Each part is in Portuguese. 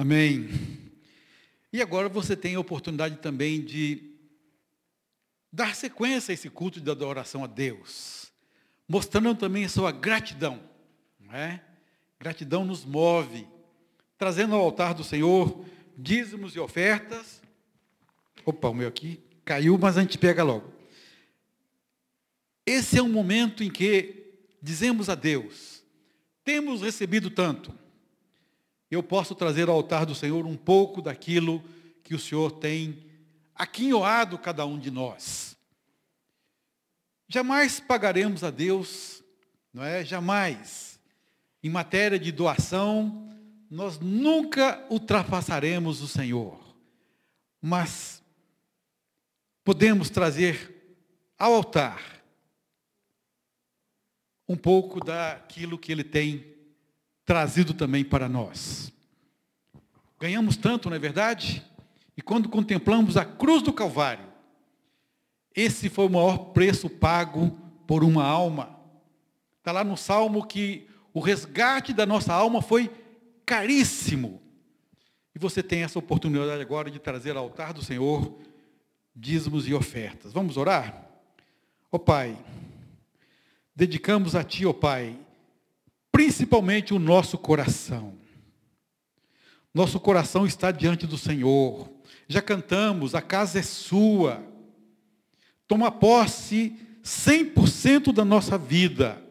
Amém. E agora você tem a oportunidade também de dar sequência a esse culto de adoração a Deus, mostrando também a sua gratidão. Não é? Gratidão nos move, trazendo ao altar do Senhor dízimos e ofertas. Opa, o meu aqui caiu, mas a gente pega logo. Esse é um momento em que dizemos a Deus: temos recebido tanto, eu posso trazer ao altar do Senhor um pouco daquilo que o Senhor tem aquinhoado cada um de nós. Jamais pagaremos a Deus, não é? Jamais. Em matéria de doação, nós nunca ultrapassaremos o Senhor. Mas podemos trazer ao altar um pouco daquilo que ele tem trazido também para nós. Ganhamos tanto, não é verdade? E quando contemplamos a cruz do Calvário, esse foi o maior preço pago por uma alma. Está lá no Salmo que o resgate da nossa alma foi caríssimo. E você tem essa oportunidade agora de trazer ao altar do Senhor dízimos e ofertas. Vamos orar? Ó oh, Pai, dedicamos a Ti, ó oh, Pai, principalmente o nosso coração. Nosso coração está diante do Senhor. Já cantamos, a casa é sua. Toma posse 100% da nossa vida.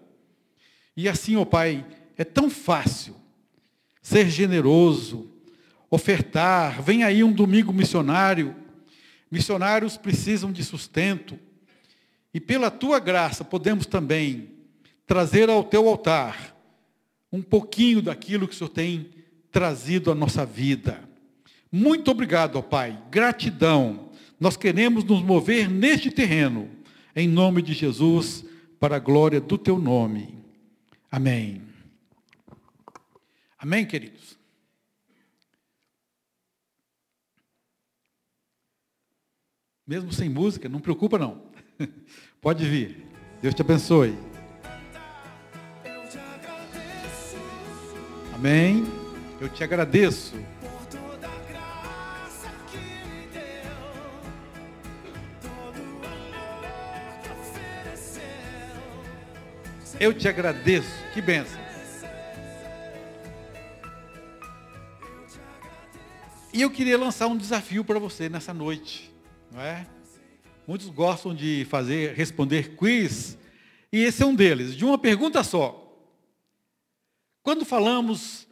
E assim, ó oh Pai, é tão fácil ser generoso, ofertar. Vem aí um domingo missionário. Missionários precisam de sustento. E pela tua graça podemos também trazer ao teu altar um pouquinho daquilo que o Senhor tem trazido à nossa vida. Muito obrigado, ó Pai. Gratidão. Nós queremos nos mover neste terreno, em nome de Jesus, para a glória do teu nome. Amém. Amém, queridos? Mesmo sem música, não preocupa não. Pode vir. Deus te abençoe. Amém. Eu te agradeço. Eu te agradeço. Que benção. E eu queria lançar um desafio para você nessa noite, não é? Muitos gostam de fazer, responder quiz, e esse é um deles, de uma pergunta só. Quando falamos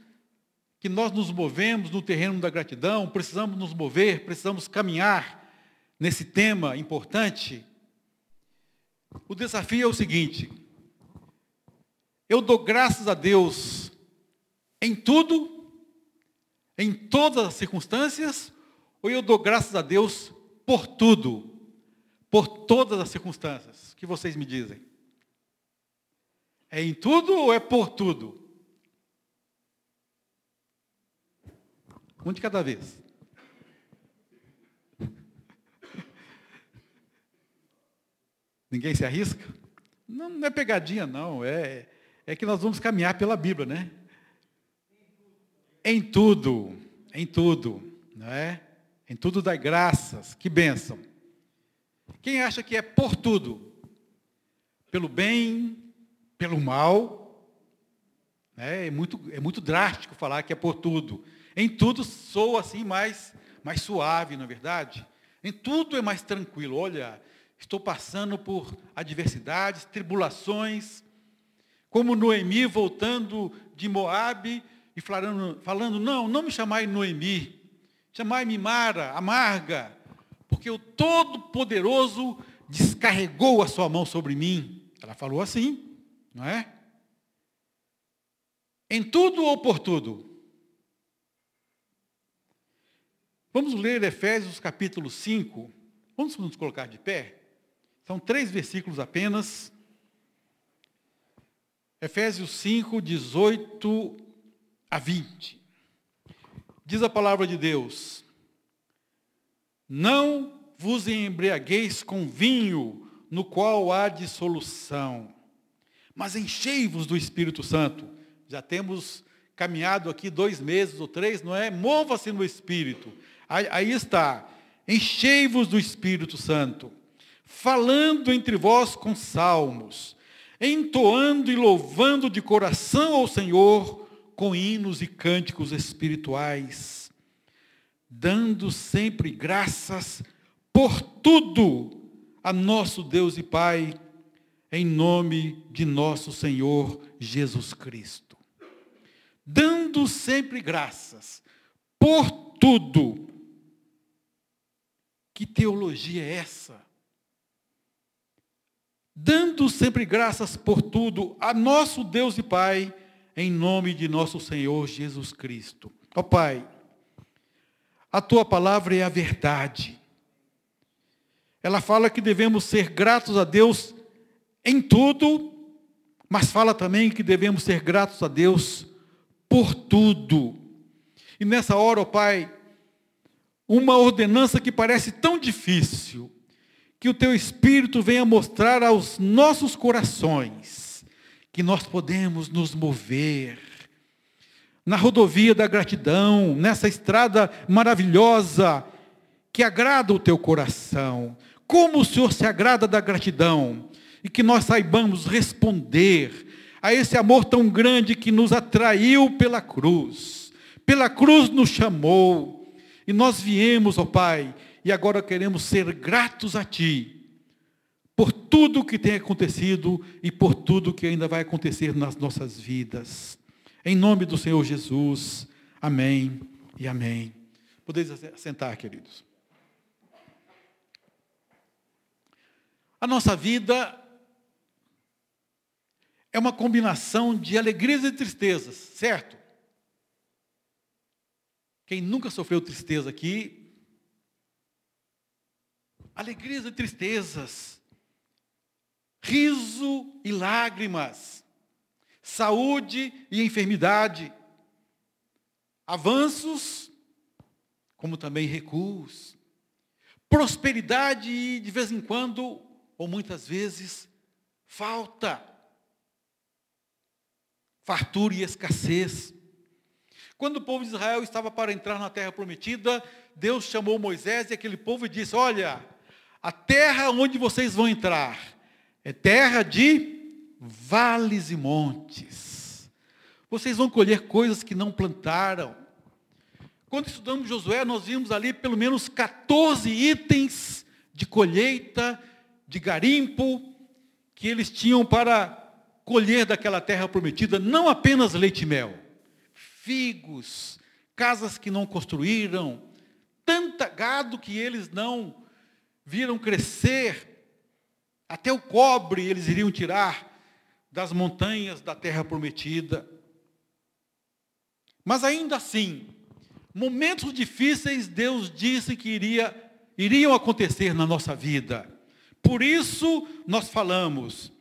que nós nos movemos no terreno da gratidão, precisamos nos mover, precisamos caminhar nesse tema importante, o desafio é o seguinte: eu dou graças a Deus em tudo, em todas as circunstâncias, ou eu dou graças a Deus por tudo, por todas as circunstâncias? O que vocês me dizem? É em tudo ou é por tudo? Um de cada vez. Ninguém se arrisca? Não, não, é pegadinha, não. É, é que nós vamos caminhar pela Bíblia, né? Em tudo, em tudo, não é? Em tudo dá graças. Que bênção. Quem acha que é por tudo? Pelo bem, pelo mal? É, é muito, é muito drástico falar que é por tudo. Em tudo sou assim mais, mais suave, não é verdade? Em tudo é mais tranquilo. Olha, estou passando por adversidades, tribulações, como Noemi voltando de Moabe e falando, falando não, não me chamai Noemi, chamai-me Mara, amarga, porque o Todo-Poderoso descarregou a sua mão sobre mim. Ela falou assim, não é? Em tudo ou por tudo? Vamos ler Efésios capítulo 5. Vamos nos colocar de pé? São três versículos apenas. Efésios 5, 18 a 20. Diz a palavra de Deus: Não vos embriagueis com vinho, no qual há dissolução, mas enchei-vos do Espírito Santo. Já temos caminhado aqui dois meses ou três, não é? Mova-se no Espírito. Aí, está. Enchei-vos do Espírito Santo, falando entre vós com salmos, entoando e louvando de coração ao Senhor com hinos e cânticos espirituais, dando sempre graças por tudo a nosso Deus e Pai, em nome de nosso Senhor Jesus Cristo. Dando sempre graças por tudo. Que teologia é essa? Dando sempre graças por tudo a nosso Deus e Pai, em nome de nosso Senhor Jesus Cristo. Ó oh, Pai, a tua palavra é a verdade. Ela fala que devemos ser gratos a Deus em tudo, mas fala também que devemos ser gratos a Deus por tudo. E nessa hora, ó Pai, uma ordenança que parece tão difícil, que o Teu Espírito venha mostrar aos nossos corações que nós podemos nos mover na rodovia da gratidão, nessa estrada maravilhosa que agrada o Teu coração. Como o Senhor se agrada da gratidão e que nós saibamos responder a esse amor tão grande que nos atraiu pela cruz. Pela cruz nos chamou e nós viemos, ó Pai, e agora queremos ser gratos a Ti por tudo que tem acontecido e por tudo que ainda vai acontecer nas nossas vidas. Em nome do Senhor Jesus, amém e amém. Podeis sentar, queridos. A nossa vida é uma combinação de alegrias e tristezas, certo? Quem nunca sofreu tristeza aqui, alegrias e tristezas, riso e lágrimas, saúde e enfermidade, avanços, como também recuos, prosperidade e, de vez em quando, ou muitas vezes, falta, fartura e escassez. Quando o povo de Israel estava para entrar na terra prometida, Deus chamou Moisés e aquele povo e disse: Olha, a terra onde vocês vão entrar é terra de vales e montes. Vocês vão colher coisas que não plantaram. Quando estudamos Josué, nós vimos ali pelo menos 14 itens de colheita de garimpo que eles tinham para colher daquela terra prometida, não apenas leite e mel, figos, casas que não construíram, tanta gado que eles não viram crescer, até o cobre eles iriam tirar das montanhas da terra prometida. Mas ainda assim, momentos difíceis Deus disse que iria, iriam acontecer na nossa vida. Por isso nós falamos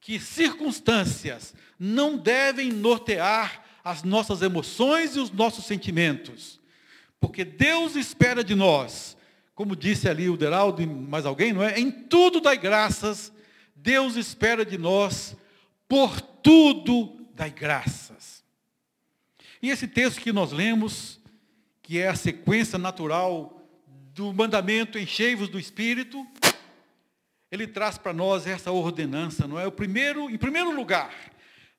que circunstâncias não devem nortear as nossas emoções e os nossos sentimentos. Porque Deus espera de nós, como disse ali o Deraldo e mais alguém, não é? Em tudo dai graças, Deus espera de nós, por tudo dai graças. E esse texto que nós lemos, que é a sequência natural do mandamento enchei-vos do Espírito, ele traz para nós essa ordenança, não é? O primeiro, em primeiro lugar,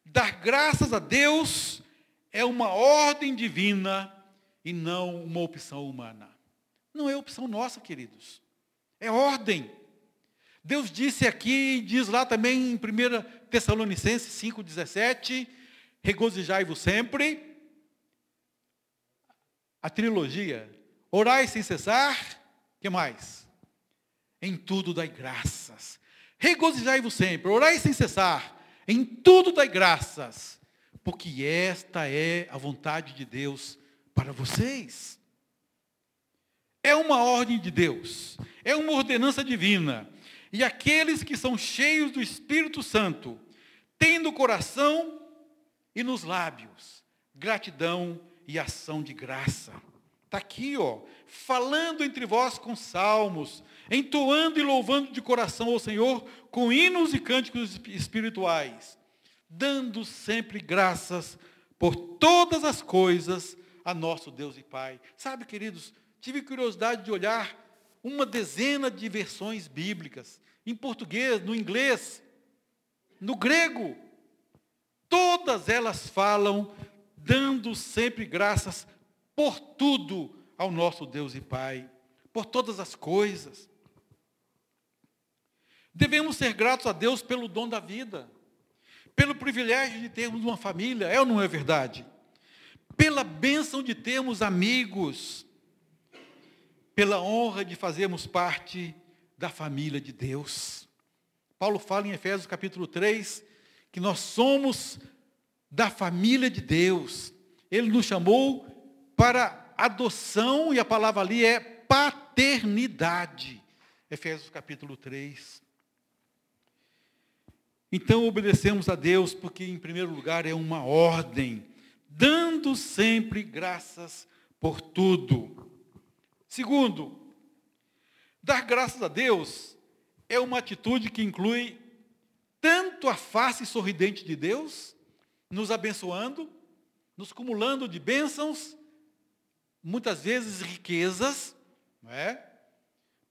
dar graças a Deus é uma ordem divina e não uma opção humana. Não é opção nossa, queridos. É ordem. Deus disse aqui, diz lá também em 1 Tessalonicenses 5,17, regozijai-vos sempre. A trilogia, orai sem cessar, que mais? em tudo dai graças. Regozijai-vos sempre, orai sem cessar, em tudo dai graças, porque esta é a vontade de Deus para vocês. É uma ordem de Deus, é uma ordenança divina. E aqueles que são cheios do Espírito Santo, têm no coração e nos lábios gratidão e ação de graça. Está aqui, ó, falando entre vós com salmos, entoando e louvando de coração ao Senhor com hinos e cânticos espirituais, dando sempre graças por todas as coisas a nosso Deus e Pai. Sabe, queridos, tive curiosidade de olhar uma dezena de versões bíblicas, em português, no inglês, no grego. Todas elas falam dando sempre graças por tudo ao nosso Deus e Pai, por todas as coisas. Devemos ser gratos a Deus pelo dom da vida, pelo privilégio de termos uma família, é ou não é verdade? Pela bênção de termos amigos, pela honra de fazermos parte da família de Deus. Paulo fala em Efésios capítulo 3 que nós somos da família de Deus. Ele nos chamou para adoção e a palavra ali é paternidade. Efésios capítulo 3. Então obedecemos a Deus porque, em primeiro lugar, é uma ordem, dando sempre graças por tudo. Segundo, dar graças a Deus é uma atitude que inclui tanto a face sorridente de Deus, nos abençoando, nos cumulando de bênçãos, muitas vezes riquezas, não é?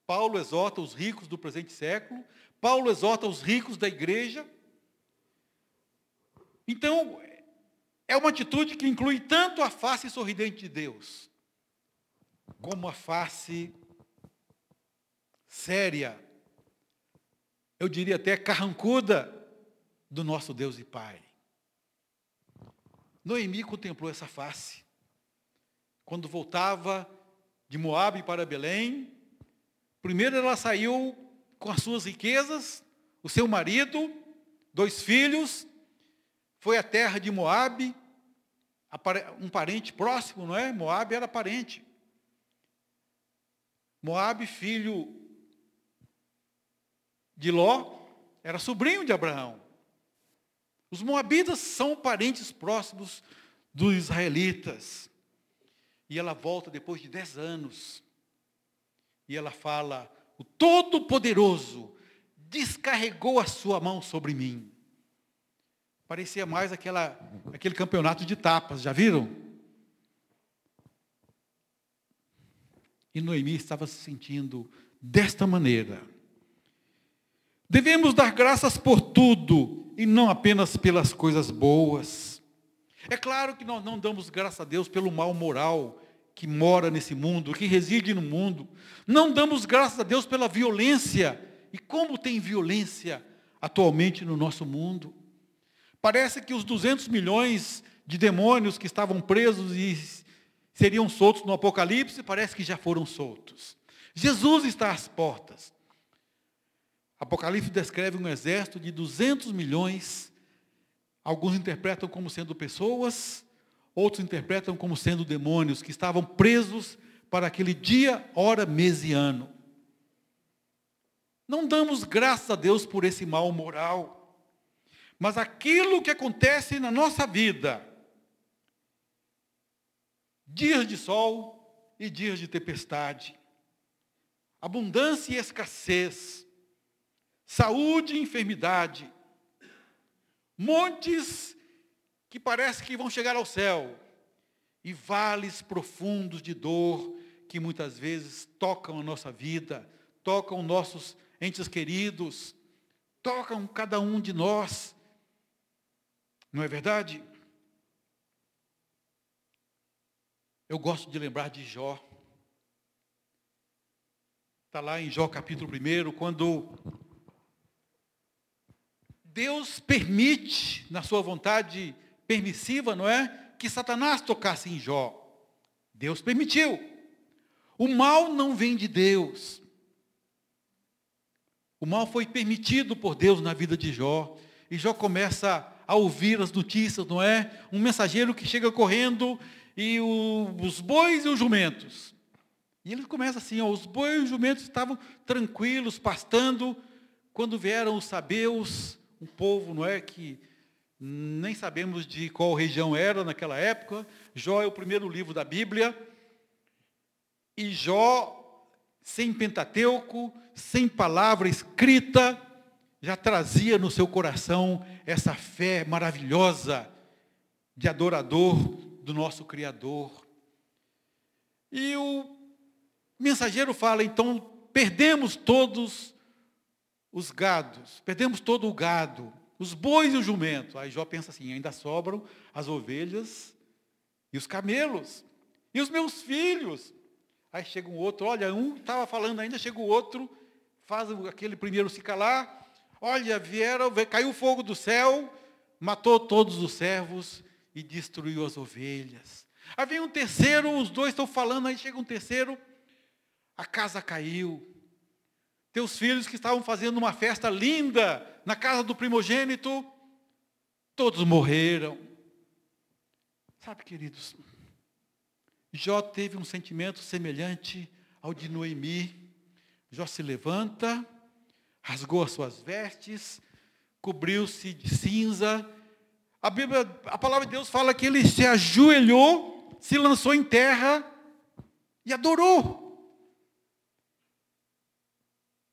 Paulo exorta os ricos do presente século, Paulo exorta os ricos da igreja. Então, é uma atitude que inclui tanto a face sorridente de Deus, como a face séria, eu diria até carrancuda, do nosso Deus e Pai. Noemi contemplou essa face. Quando voltava de Moabe para Belém, primeiro ela saiu com as suas riquezas, o seu marido, dois filhos, foi à terra de Moabe, um parente próximo, não é? Moabe era parente. Moabe, filho de Ló, era sobrinho de Abraão. Os moabitas são parentes próximos dos israelitas. E ela volta depois de dez anos. E ela fala: O Todo-Poderoso descarregou a sua mão sobre mim. Parecia mais aquela, aquele campeonato de tapas, já viram? E Noemi estava se sentindo desta maneira. Devemos dar graças por tudo e não apenas pelas coisas boas. É claro que nós não damos graças a Deus pelo mal moral que mora nesse mundo, que reside no mundo. Não damos graças a Deus pela violência. E como tem violência atualmente no nosso mundo? Parece que os 200 milhões de demônios que estavam presos e seriam soltos no Apocalipse, parece que já foram soltos. Jesus está às portas. Apocalipse descreve um exército de 200 milhões. Alguns interpretam como sendo pessoas, outros interpretam como sendo demônios que estavam presos para aquele dia, hora, mês e ano. Não damos graças a Deus por esse mal moral. Mas aquilo que acontece na nossa vida, dias de sol e dias de tempestade, abundância e escassez, saúde e enfermidade, montes que parece que vão chegar ao céu, e vales profundos de dor que muitas vezes tocam a nossa vida, tocam nossos entes queridos, tocam cada um de nós. Não é verdade? Eu gosto de lembrar de Jó. Está lá em Jó capítulo 1, quando Deus permite, na sua vontade permissiva, não é? Que Satanás tocasse em Jó. Deus permitiu. O mal não vem de Deus. O mal foi permitido por Deus na vida de Jó. E Jó começa a ouvir as notícias, não é? Um mensageiro que chega correndo e o, os bois e os jumentos. E ele começa assim, ó, os bois e os jumentos estavam tranquilos, pastando, quando vieram os sabeus, um povo, não é, que nem sabemos de qual região era naquela época. Jó é o primeiro livro da Bíblia. E Jó, sem Pentateuco, sem palavra escrita, já trazia no seu coração essa fé maravilhosa de adorador do nosso Criador. E o mensageiro fala, então, perdemos todos os gados, perdemos todo o gado, os bois e o jumento. Aí Jó pensa assim, ainda sobram as ovelhas e os camelos, e os meus filhos. Aí chega um outro, olha, um estava falando ainda, chega o outro, faz aquele primeiro se calar, olha, vieram, caiu fogo do céu, matou todos os servos e destruiu as ovelhas. Aí vem um terceiro, os dois estão falando, aí chega um terceiro, a casa caiu. Teus filhos que estavam fazendo uma festa linda na casa do primogênito, todos morreram. Sabe, queridos, Jó teve um sentimento semelhante ao de Noemi. Jó se levanta, rasgou as suas vestes, cobriu-se de cinza. A Bíblia, a palavra de Deus fala que ele se ajoelhou, se lançou em terra e adorou.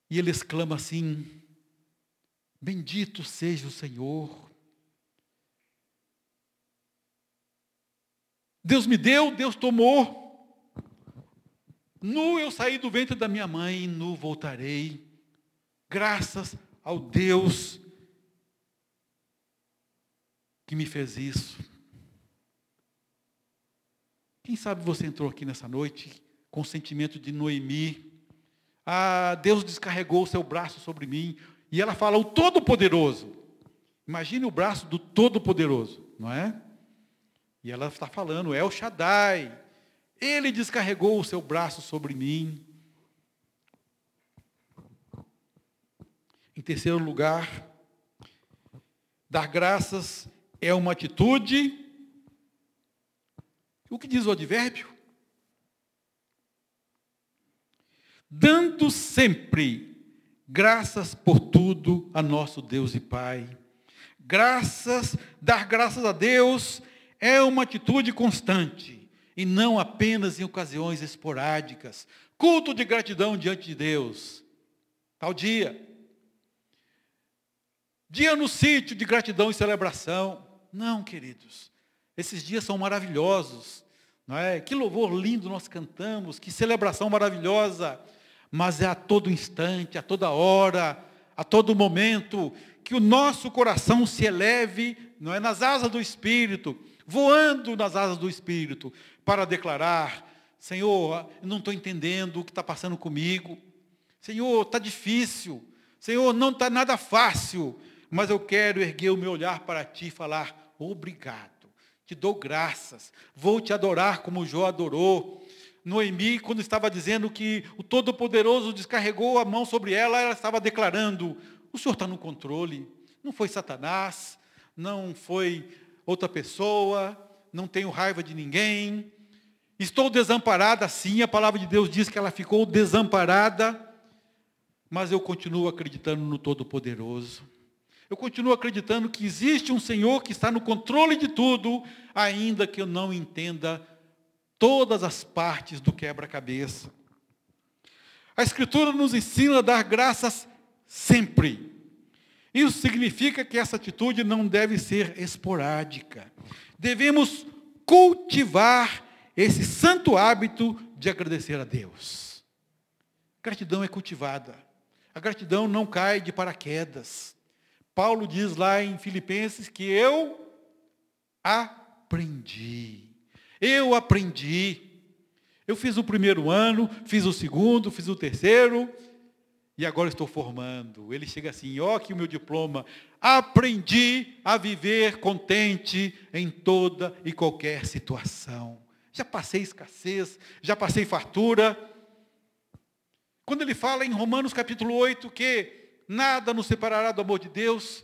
E ele exclama assim: Bendito seja o Senhor. Deus me deu, Deus tomou. Nu eu saí do ventre da minha mãe, nu voltarei. Graças ao Deus que me fez isso. Quem sabe você entrou aqui nessa noite com o sentimento de Noemi, ah, Deus descarregou o seu braço sobre mim. E ela fala, o Todo-Poderoso. Imagine o braço do Todo-Poderoso, não é? E ela está falando, El Shaddai. Ele descarregou o seu braço sobre mim. Em terceiro lugar, dar graças é uma atitude. O que diz o advérbio? Dando sempre graças por tudo a nosso Deus e Pai. Graças, dar graças a Deus é uma atitude constante e não apenas em ocasiões esporádicas. Culto de gratidão diante de Deus. Tal dia. Dia no sítio de gratidão e celebração. Não, queridos. Esses dias são maravilhosos. Não é? Que louvor lindo nós cantamos, que celebração maravilhosa mas é a todo instante, a toda hora, a todo momento, que o nosso coração se eleve, não é, nas asas do Espírito, voando nas asas do Espírito, para declarar, Senhor, não estou entendendo o que está passando comigo, Senhor, está difícil, Senhor, não está nada fácil, mas eu quero erguer o meu olhar para Ti e falar, obrigado, te dou graças, vou te adorar como Jó adorou, Noemi, quando estava dizendo que o Todo-Poderoso descarregou a mão sobre ela, ela estava declarando: o Senhor está no controle. Não foi Satanás, não foi outra pessoa, não tenho raiva de ninguém. Estou desamparada, sim, a palavra de Deus diz que ela ficou desamparada, mas eu continuo acreditando no Todo-Poderoso. Eu continuo acreditando que existe um Senhor que está no controle de tudo, ainda que eu não entenda todas as partes do quebra-cabeça. A Escritura nos ensina a dar graças sempre. Isso significa que essa atitude não deve ser esporádica. Devemos cultivar esse santo hábito de agradecer a Deus. Gratidão é cultivada. A gratidão não cai de paraquedas. Paulo diz lá em Filipenses que eu aprendi. Eu aprendi. Eu fiz o primeiro ano, fiz o segundo, fiz o terceiro, e agora estou formando. Ele chega assim: ó, que o meu diploma. Aprendi a viver contente em toda e qualquer situação. Já passei escassez, já passei fartura. Quando ele fala em Romanos capítulo 8 que nada nos separará do amor de Deus,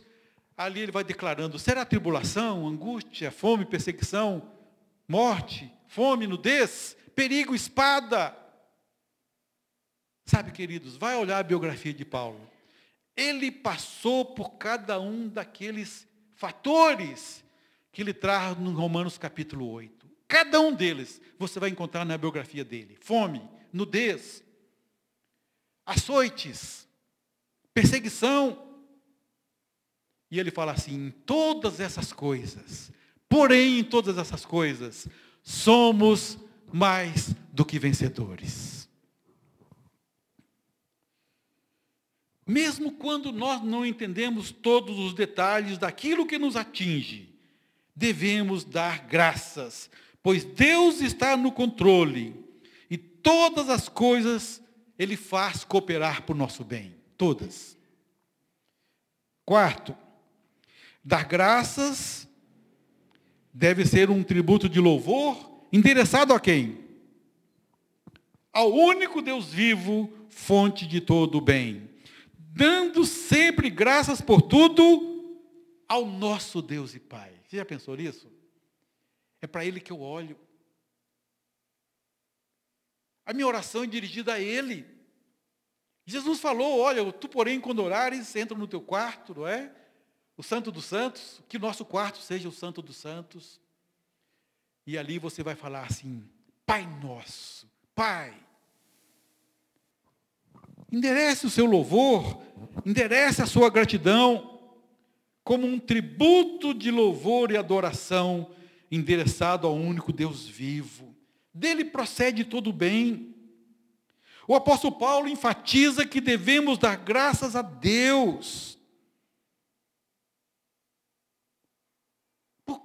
ali ele vai declarando: será tribulação, angústia, fome, perseguição, morte, fome, nudez, perigo, espada. Sabe, queridos, vai olhar a biografia de Paulo. Ele passou por cada um daqueles fatores que ele traz no Romanos capítulo 8. Cada um deles você vai encontrar na biografia dele: fome, nudez, açoites, perseguição. E ele fala assim: todas essas coisas, Porém, em todas essas coisas, somos mais do que vencedores. Mesmo quando nós não entendemos todos os detalhes daquilo que nos atinge, devemos dar graças, pois Deus está no controle e todas as coisas Ele faz cooperar para o nosso bem. Todas. Quarto, dar graças deve ser um tributo de louvor endereçado a quem? Ao único Deus vivo, fonte de todo o bem dando sempre graças por tudo ao nosso Deus e Pai. Você já pensou nisso? É para Ele que eu olho. A minha oração é dirigida a Ele. Jesus falou: Olha, tu, porém, quando orares, entra no teu quarto, não é? O Santo dos Santos, que nosso quarto seja o Santo dos Santos. E ali você vai falar assim: Pai nosso, Pai, Enderece o seu louvor, enderece a sua gratidão, como um tributo de louvor e adoração endereçado ao único Deus vivo. Dele procede todo o bem. O apóstolo Paulo enfatiza que devemos dar graças a Deus.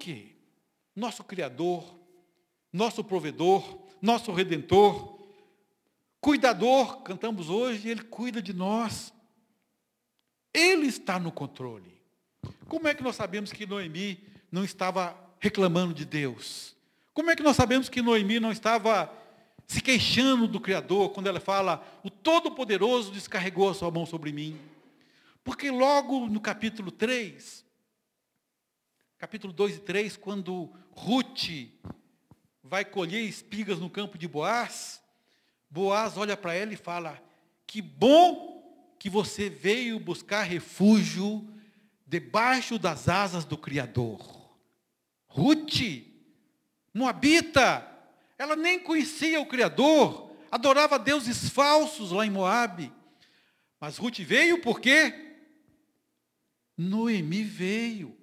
Quê? Nosso Criador, nosso provedor, nosso Redentor, Cuidador, cantamos hoje, Ele cuida de nós. Ele está no controle. Como é que nós sabemos que Noemi não estava reclamando de Deus? Como é que nós sabemos que Noemi não estava se queixando do Criador quando ela fala, o Todo-Poderoso descarregou a sua mão sobre mim? Porque logo no capítulo 3, capítulo 2 e 3, quando Ruth vai colher espigas no campo de Boaz, Boaz olha para ela e fala: Que bom que você veio buscar refúgio debaixo das asas do Criador. Ruth, Moabita, ela nem conhecia o Criador, adorava deuses falsos lá em Moabe. Mas Ruth veio por quê? Noemi veio.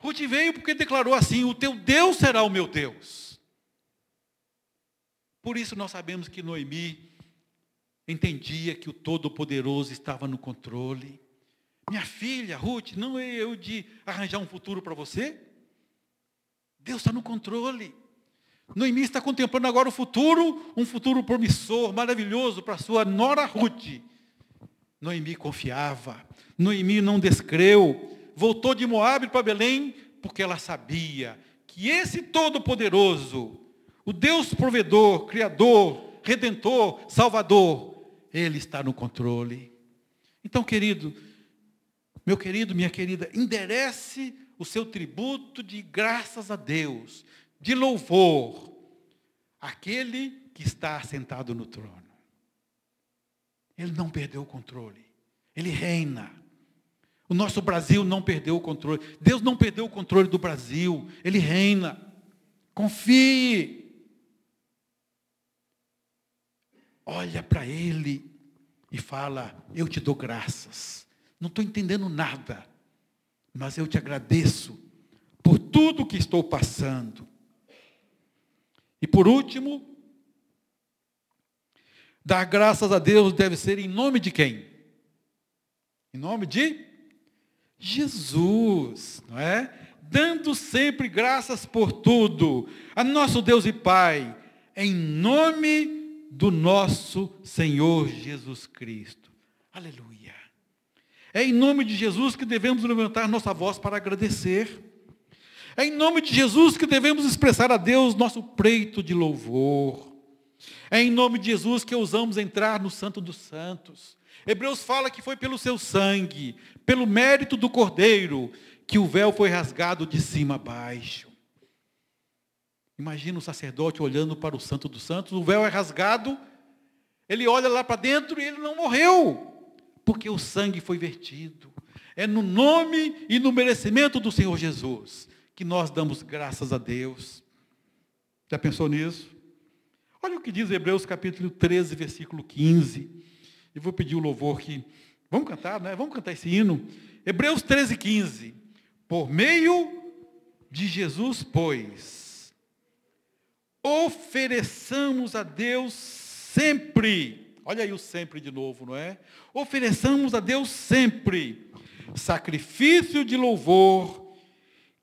Ruth veio porque declarou assim: O teu Deus será o meu Deus. Por isso nós sabemos que Noemi entendia que o Todo-Poderoso estava no controle. Minha filha, Ruth, não é eu de arranjar um futuro para você? Deus está no controle. Noemi está contemplando agora o futuro, um futuro promissor, maravilhoso para sua nora Ruth. Noemi confiava, Noemi não descreu, voltou de Moabe para Belém, porque ela sabia que esse Todo-Poderoso o Deus provedor, criador, redentor, salvador, ele está no controle. Então, querido, meu querido, minha querida, enderece o seu tributo de graças a Deus, de louvor, aquele que está sentado no trono. Ele não perdeu o controle. Ele reina. O nosso Brasil não perdeu o controle. Deus não perdeu o controle do Brasil. Ele reina. Confie. olha para ele e fala: Eu te dou graças. Não estou entendendo nada, mas eu te agradeço por tudo que estou passando. E por último, dar graças a Deus deve ser em nome de quem? Em nome de Jesus, não é? Dando sempre graças por tudo a nosso Deus e Pai, em nome do nosso Senhor Jesus Cristo. Aleluia. É em nome de Jesus que devemos levantar nossa voz para agradecer. É em nome de Jesus que devemos expressar a Deus nosso preito de louvor. É em nome de Jesus que ousamos entrar no Santo dos Santos. Hebreus fala que foi pelo seu sangue, pelo mérito do Cordeiro, que o véu foi rasgado de cima a baixo. Imagina o sacerdote olhando para o Santo dos Santos, o véu é rasgado, ele olha lá para dentro e ele não morreu, porque o sangue foi vertido. É no nome e no merecimento do Senhor Jesus que nós damos graças a Deus. Já pensou nisso? Olha o que diz Hebreus capítulo 13, versículo 15. E vou pedir o louvor que. Vamos cantar, né? Vamos cantar esse hino. Hebreus 13, 15. Por meio de Jesus, pois, ofereçamos a Deus sempre, olha aí o sempre de novo, não é? Ofereçamos a Deus sempre sacrifício de louvor,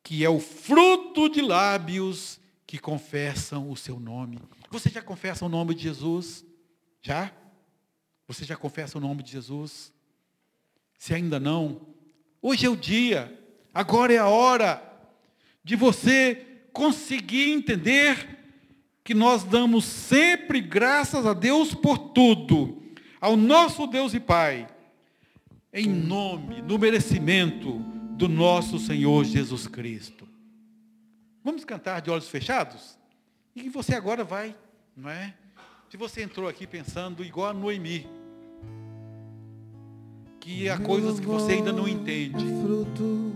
que é o fruto de lábios que confessam o seu nome. Você já confessa o nome de Jesus? Já? Você já confessa o nome de Jesus? Se ainda não, hoje é o dia, agora é a hora de você conseguir entender que nós damos sempre graças a Deus por tudo, ao nosso Deus e Pai, em nome, no merecimento do nosso Senhor Jesus Cristo. Vamos cantar de olhos fechados? E você agora vai, não é? Se você entrou aqui pensando igual a Noemi, que há coisas que você ainda não entende. É fruto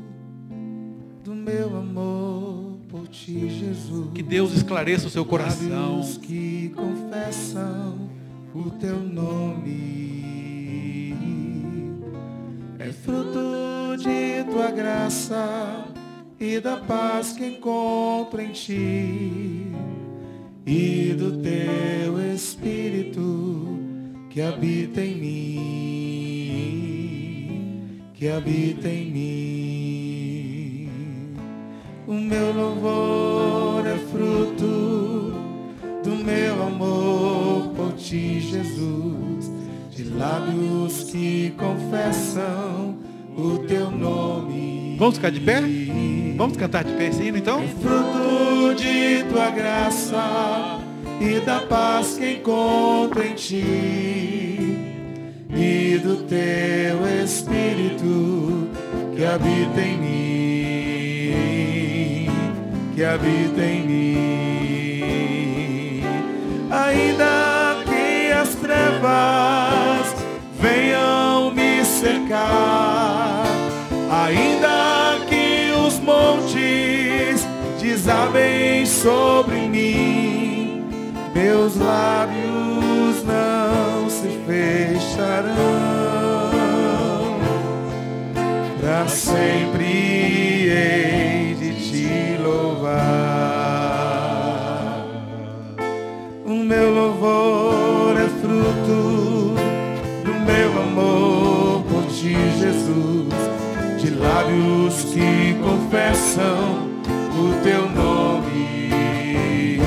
do meu amor por ti, Jesus. Que Deus esclareça o seu coração. Que confessam o teu nome. É fruto de tua graça e da paz que encontro em ti e do teu Espírito que habita em mim, que habita em mim. O meu louvor é fruto do meu amor por ti, Jesus, de lábios que confessam o teu nome. Vamos ficar de pé? Vamos cantar de hino então? É fruto de tua graça e da paz que encontro em ti e do teu Espírito que habita em mim, que habita em mim. Ainda que as trevas venham me cercar, montes desabem sobre mim, meus lábios não se fecharão. Para sempre hei de te louvar. O meu louvor é fruto do meu amor por ti, Jesus, lábios que confessam o teu nome.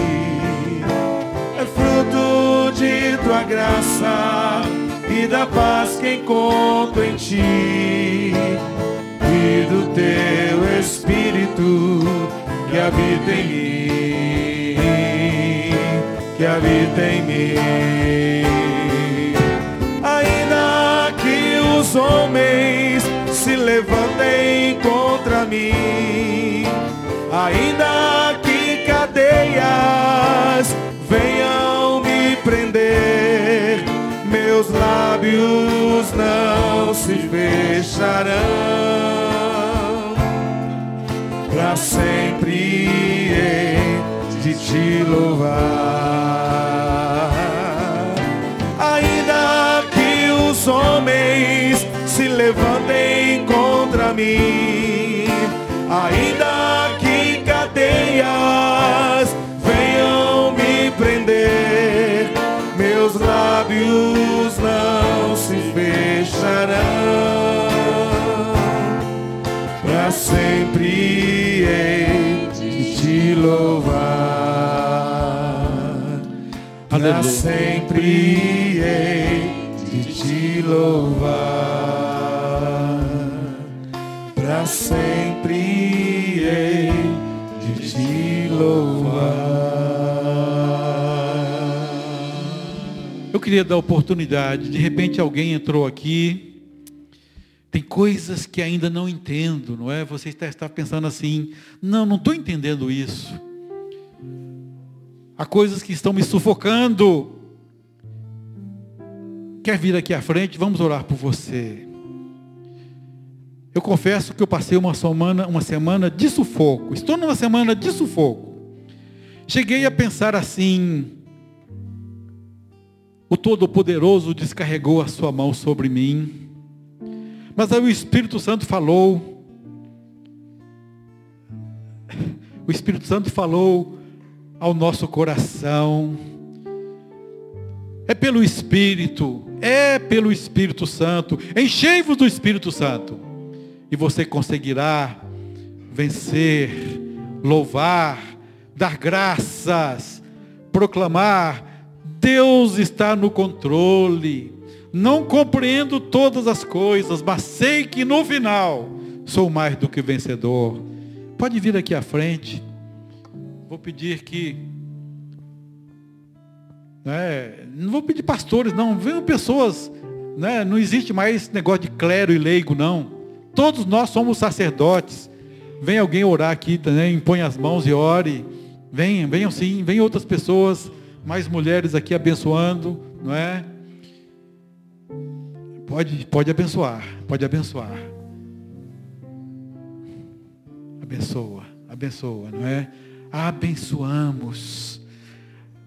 É fruto de tua graça e da paz que encontro em ti e do teu Espírito que habita em mim, que habita em mim. Ainda que os homens meus lábios não se fecharão. Para sempre hei de te louvar. Ainda que os homens se levantem contra mim, ainda que cadeias venham me prender, meus lábios Aleluia. sempre hei de te louvar. Para sempre hei de te louvar. Eu queria dar oportunidade, de repente alguém entrou aqui, tem coisas que ainda não entendo, não é? Você está, está pensando assim, não, não estou entendendo isso. Há coisas que estão me sufocando. Quer vir aqui à frente? Vamos orar por você. Eu confesso que eu passei uma semana, uma semana de sufoco. Estou numa semana de sufoco. Cheguei a pensar assim: o Todo-Poderoso descarregou a sua mão sobre mim. Mas aí o Espírito Santo falou: O Espírito Santo falou ao nosso coração. É pelo Espírito, é pelo Espírito Santo. Enchei-vos do Espírito Santo. E você conseguirá vencer, louvar, dar graças, proclamar: Deus está no controle. Não compreendo todas as coisas, mas sei que no final sou mais do que vencedor. Pode vir aqui à frente. Vou pedir que. Né, não vou pedir pastores, não. Venham pessoas. Né, não existe mais negócio de clero e leigo, não. Todos nós somos sacerdotes. Vem alguém orar aqui, né, impõe as mãos e ore. Venham, venham sim, venham outras pessoas, mais mulheres aqui abençoando, não é? Pode, pode abençoar, pode abençoar. Abençoa, abençoa, não é? Abençoamos.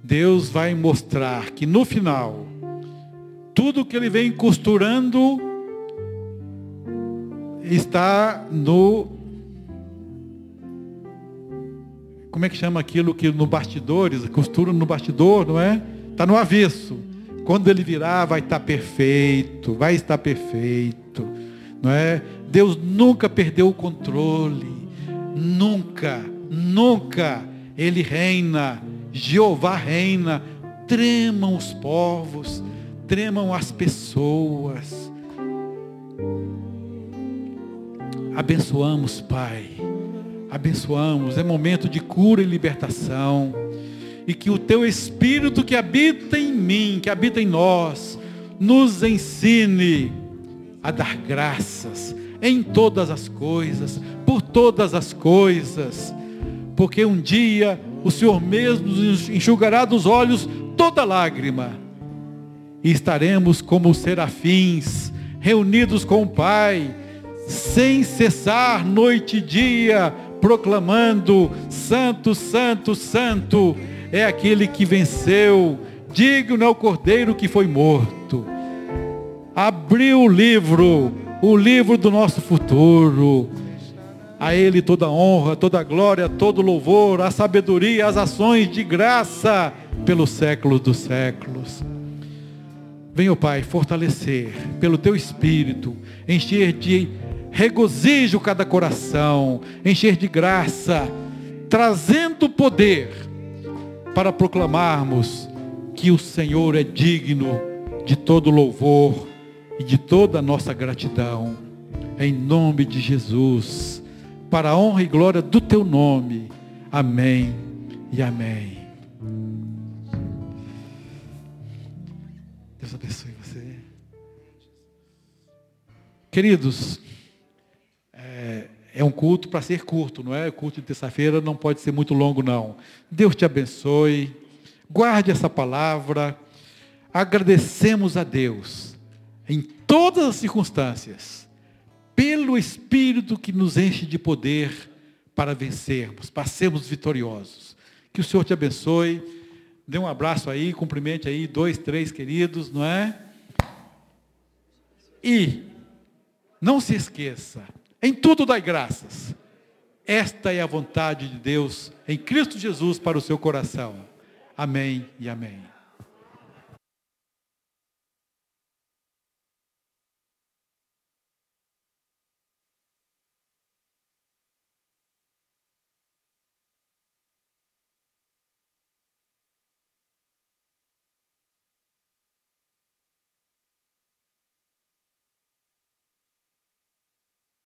Deus vai mostrar que no final, tudo que Ele vem costurando está no como é que chama aquilo que no bastidores, costura no bastidor, não é? Está no avesso. Quando ele virar, vai estar tá perfeito, vai estar perfeito, não é? Deus nunca perdeu o controle, nunca, nunca. Ele reina, Jeová reina. Tremam os povos, tremam as pessoas. Abençoamos, Pai abençoamos. É momento de cura e libertação. E que o teu Espírito que habita em mim, que habita em nós, nos ensine a dar graças em todas as coisas, por todas as coisas. Porque um dia o Senhor mesmo enxugará dos olhos toda lágrima. E estaremos como serafins, reunidos com o Pai, sem cessar noite e dia, proclamando: Santo, Santo, Santo é aquele que venceu, digno é o cordeiro que foi morto. Abriu o livro, o livro do nosso futuro. A Ele toda honra, toda glória, todo louvor, a sabedoria, as ações de graça pelos séculos dos séculos. Venha, Pai, fortalecer pelo Teu Espírito, encher de regozijo cada coração, encher de graça, trazendo poder para proclamarmos que o Senhor é digno de todo louvor e de toda a nossa gratidão. Em nome de Jesus, para a honra e glória do teu nome. Amém e amém. Deus abençoe você. Queridos, é um culto para ser curto, não é? O culto de terça-feira não pode ser muito longo, não. Deus te abençoe. Guarde essa palavra. Agradecemos a Deus em todas as circunstâncias, pelo Espírito que nos enche de poder para vencermos, para sermos vitoriosos. Que o Senhor te abençoe. Dê um abraço aí, cumprimente aí, dois, três queridos, não é? E não se esqueça, em tudo dai graças. Esta é a vontade de Deus em Cristo Jesus para o seu coração. Amém e amém.